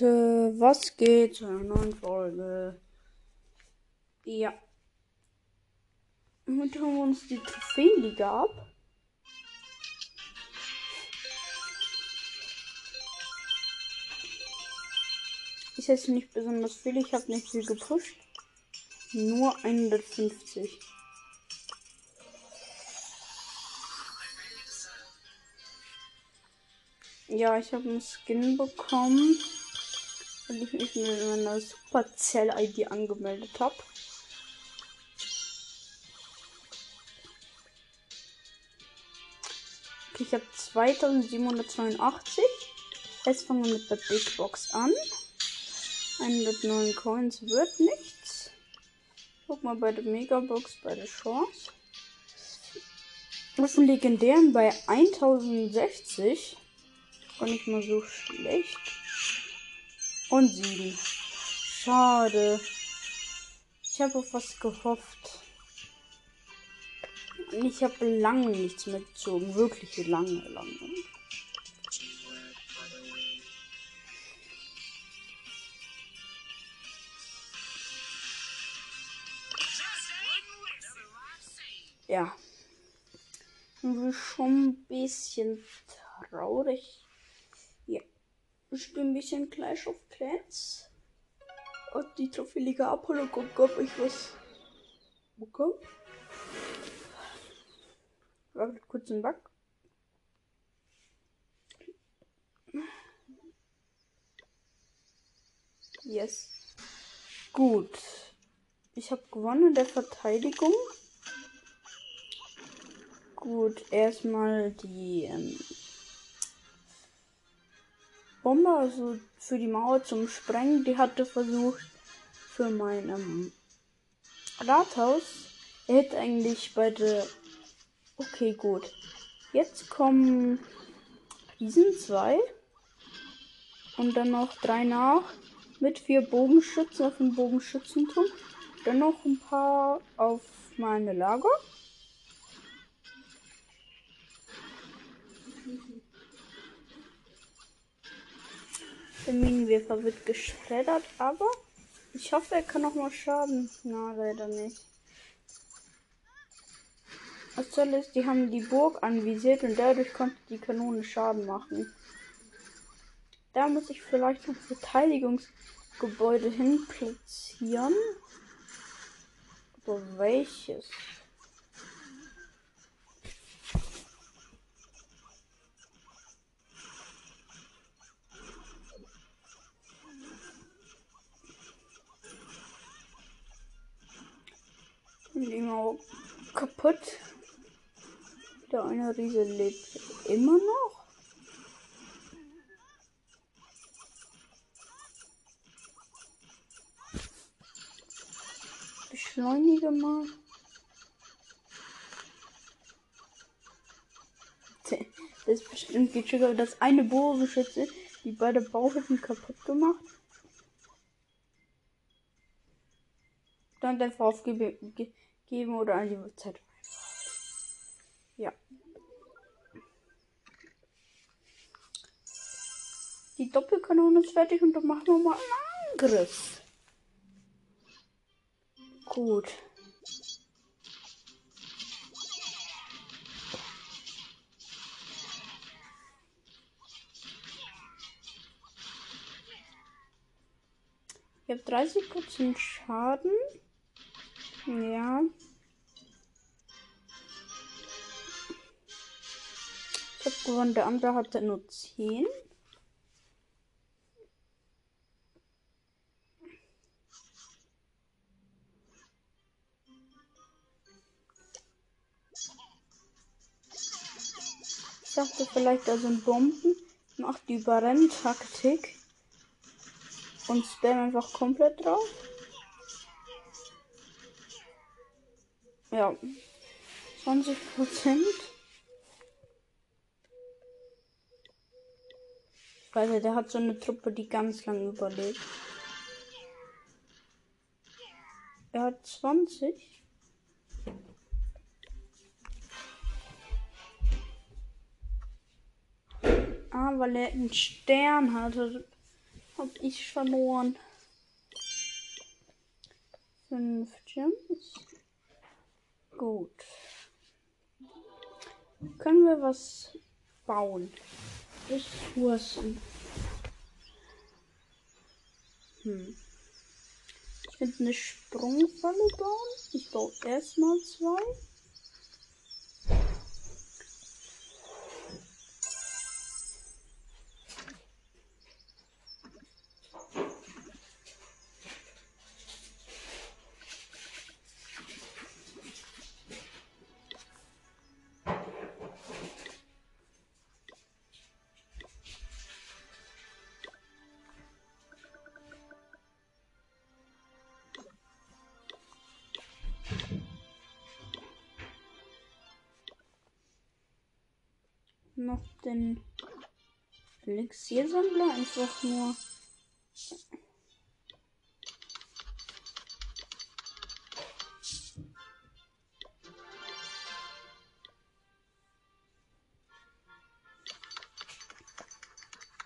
Leute, was geht zu einer neuen Folge? Ja. Heute haben wir uns die Trophäenliga ab. Ist jetzt nicht besonders viel, ich habe nicht viel gepusht. Nur 150. Ja, ich habe einen Skin bekommen, weil ich mich mit meiner Supercell-ID angemeldet habe. Okay, ich habe 2782. Jetzt fangen wir mit der Big Box an. 109 Coins wird nichts. Guck mal bei der Megabox bei der Chance. Was ein legendären bei 1060. Gar nicht mal so schlecht. Und sieben. Schade. Ich habe auf was gehofft. Ich habe lange nichts mehr gezogen. Wirklich lange, lange. Ja. Schon ein bisschen traurig. Ich spiele ein bisschen Clash of Clans. Und die Trophäeliga Apollo gucken, ob ich was bekomme. Warte kurz einen Bug. Yes. Gut. Ich habe gewonnen in der Verteidigung. Gut, erstmal die ähm, Bombe, also für die Mauer zum Sprengen, die hatte versucht für mein ähm, Rathaus. Er hätte eigentlich bei der. Okay, gut. Jetzt kommen diesen zwei. Und dann noch drei nach. Mit vier Bogenschützen auf dem Bogenschützenturm. Dann noch ein paar auf meine Lager. Der Minenwerfer wird geschreddert, aber ich hoffe, er kann noch mal Schaden. Na, leider nicht. Was soll es? Die haben die Burg anvisiert und dadurch konnte die Kanone Schaden machen. Da muss ich vielleicht noch Verteidigungsgebäude hin platzieren. Aber welches? Genau kaputt. Der eine Riese lebt immer noch. Beschleunige mal. Das ist bestimmt getriggert. Das eine Bogenschütze, die beide Bauhütten kaputt gemacht. Dann einfach aufgeben geben oder an die Zeit. Ja. Die Doppelkanone ist fertig und dann machen wir mal einen Angriff. Gut. Ich habe 30% Schaden. Ja. Ich habe gewonnen, der andere hatte nur 10. Ich dachte vielleicht, da sind Bomben. Macht die Überrenntaktik. Und spam einfach komplett drauf. Ja. 20 Prozent. Weil der hat so eine Truppe, die ganz lang überlebt. Er hat 20. Ah, weil er einen Stern hatte. Hab ich verloren. Fünf Gems. Gut. Können wir was bauen? Ressourcen. Hm. Ich könnte eine Sprungfalle bauen. Ich baue erstmal zwei. Noch den Elixiersammler einfach nur.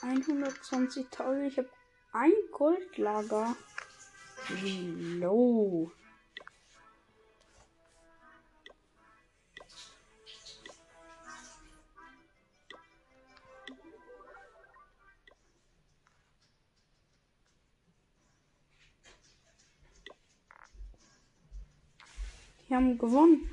Einhundertzwanzigtausend. Ich habe ein Goldlager. Low. Wir haben gewonnen.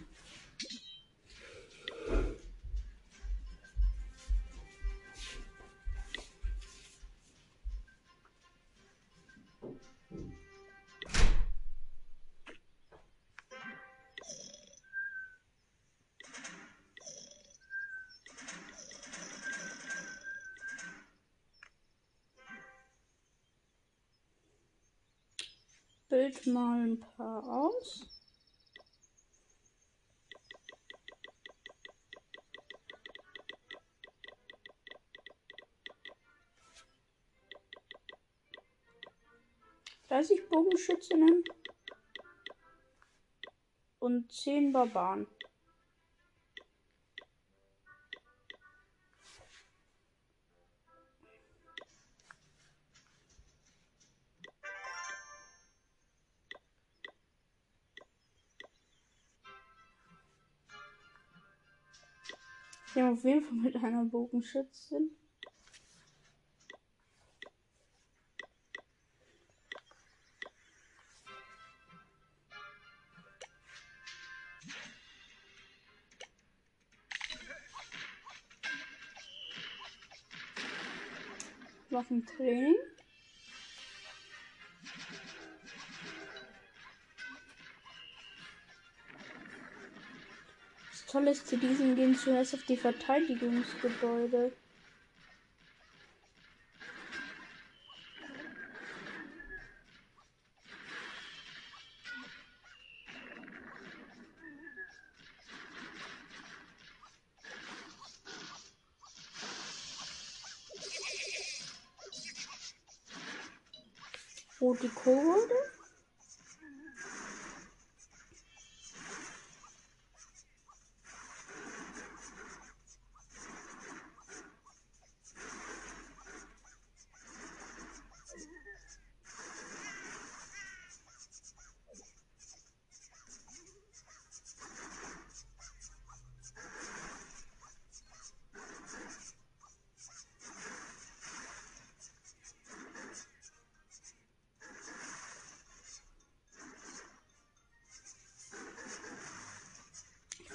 Bild mal ein paar aus. Dreißig Bogenschützinnen und zehn Barbaren. Wir haben auf jeden Fall mit einer Bogenschützin. Waffentraining. Das Tolle ist, zu diesem gehen zuerst auf die Verteidigungsgebäude. cold?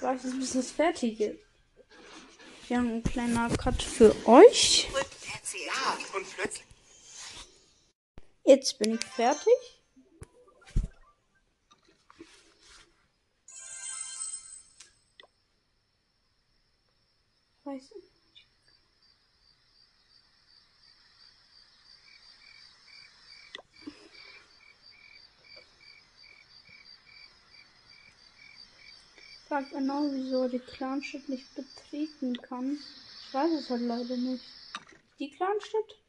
Nicht, bis das fertig ist. Wir haben ein kleiner Cut für euch. Jetzt bin ich fertig. Fragt genau, wieso die Clanstadt nicht betreten kann. Ich weiß es halt leider nicht. Die Clanstadt?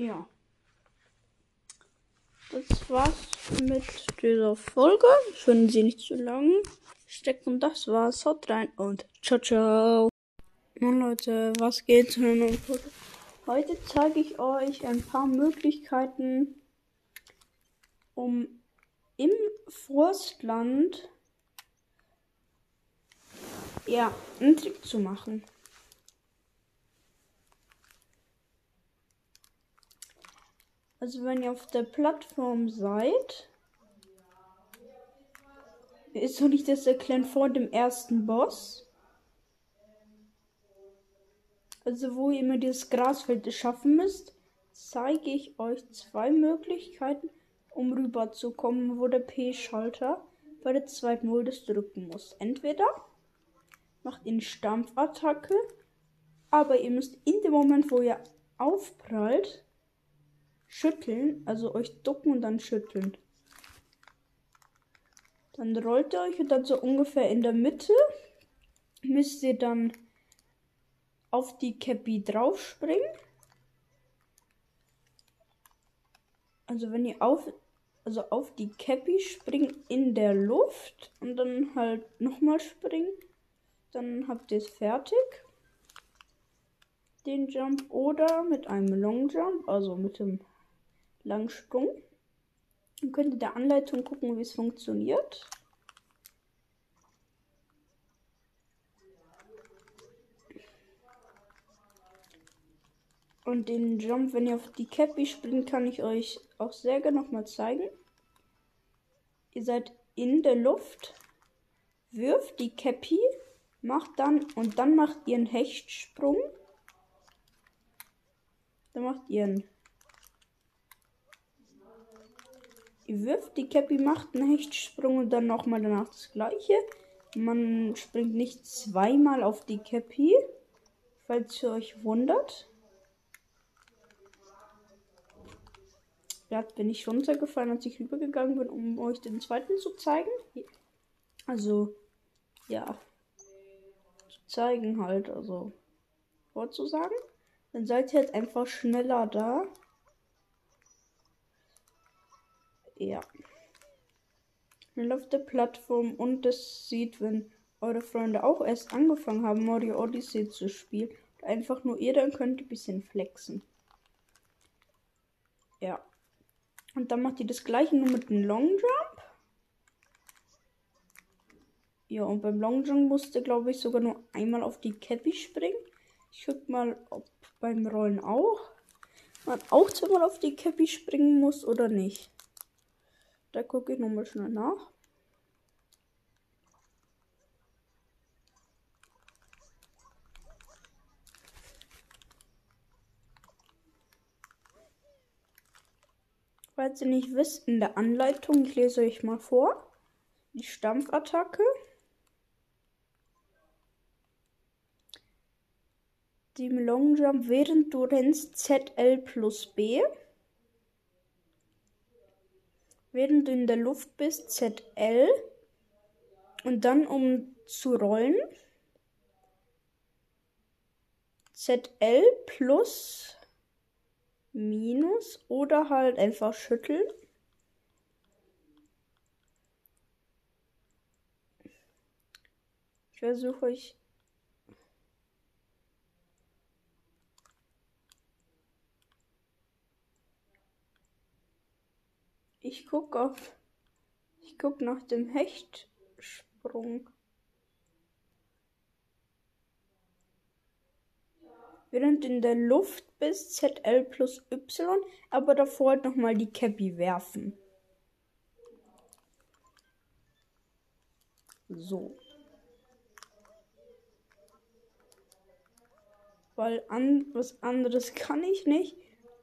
Ja. Das war's mit dieser Folge. Ich finde sie nicht zu lang stecken. Das war's. Haut rein und ciao, ciao. Nun Leute, was geht? Heute zeige ich euch ein paar Möglichkeiten, um im Forstland ja, einen Trick zu machen. Also wenn ihr auf der Plattform seid, soll ich das erklären vor dem ersten Boss? Also wo ihr immer dieses Grasfeld schaffen müsst, zeige ich euch zwei Möglichkeiten, um rüberzukommen, wo der P-Schalter bei der zweiten Modus drücken muss. Entweder macht ihr eine Stampfattacke, aber ihr müsst in dem Moment, wo ihr aufprallt, schütteln, also euch ducken und dann schütteln. Dann rollt ihr euch und dann so ungefähr in der Mitte müsst ihr dann auf die Cappy draufspringen. Also wenn ihr auf, also auf die Cappy springt in der Luft und dann halt nochmal springen, dann habt ihr es fertig. Den Jump oder mit einem Long Jump, also mit dem Langsprung. Dann könnt ihr der Anleitung gucken, wie es funktioniert. Und den Jump, wenn ihr auf die Cappy springt, kann ich euch auch sehr gerne nochmal zeigen. Ihr seid in der Luft, wirft die Cappy, macht dann und dann macht ihr einen Hechtsprung. Dann macht ihr einen Ihr wirft die Cappy, macht einen Hechtsprung und dann nochmal danach das gleiche. Man springt nicht zweimal auf die Cappy, falls ihr euch wundert. Ja, bin ich runtergefallen, als ich rübergegangen bin, um euch den zweiten zu zeigen. Also, ja. Zu zeigen halt, also vorzusagen. Dann seid ihr halt einfach schneller da. Ja. Schnell auf der Plattform und es sieht, wenn eure Freunde auch erst angefangen haben, Mario Odyssey zu spielen. Einfach nur ihr, dann könnt ihr ein bisschen flexen. Ja. Und dann macht ihr das gleiche nur mit einem Long Jump. Ja, und beim Long Jump musste, glaube ich, sogar nur einmal auf die Cappy springen. Ich guck mal, ob beim Rollen auch man auch zweimal auf die Cappy springen muss oder nicht. Da gucke ich nochmal schnell nach. Falls ihr nicht wisst, in der Anleitung, ich lese euch mal vor. Die Stampfattacke. Die Long Jump während du rennst ZL plus B. Während du in der Luft bist, ZL. Und dann, um zu rollen, ZL plus minus oder halt einfach schütteln. Ich versuche euch Ich guck auf. Ich guck nach dem Hechtsprung. Während in der Luft bis ZL plus Y, aber davor halt nochmal die Cappy werfen. So. Weil an, was anderes kann ich nicht,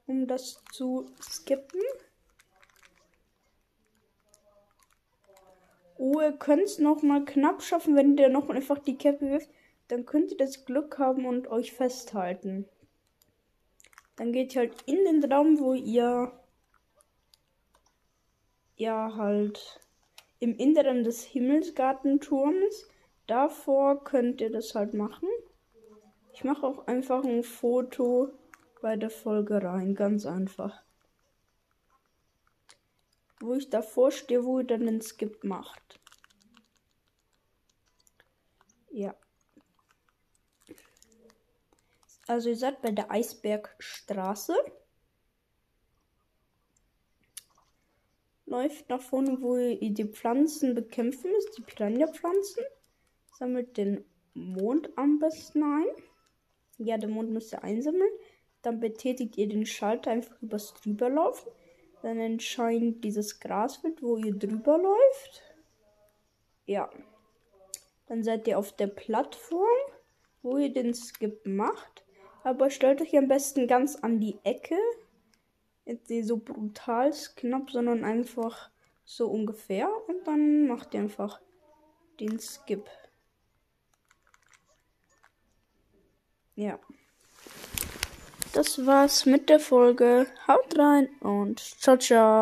um das zu skippen. Ihr könnt es nochmal knapp schaffen, wenn ihr noch einfach die Cappy wirft. Dann könnt ihr das Glück haben und euch festhalten. Dann geht ihr halt in den Raum, wo ihr ja halt im Inneren des Himmelsgartenturms. Davor könnt ihr das halt machen. Ich mache auch einfach ein Foto bei der Folge rein. Ganz einfach. Wo ich davor stehe, wo ihr dann den Skip macht. Ja. Also ihr seid bei der Eisbergstraße. Läuft nach vorne, wo ihr die Pflanzen bekämpfen müsst, die Piranha-Pflanzen. Sammelt den Mond am besten ein. Ja, den Mond müsst ihr einsammeln. Dann betätigt ihr den Schalter einfach übers drüberlaufen. Dann entscheidet dieses Grasfeld, wo ihr drüber läuft. Ja. Dann seid ihr auf der Plattform, wo ihr den Skip macht. Aber stellt euch am besten ganz an die Ecke. Jetzt nicht so brutal knapp, sondern einfach so ungefähr. Und dann macht ihr einfach den Skip. Ja. Das war's mit der Folge. Haut rein und ciao, ciao.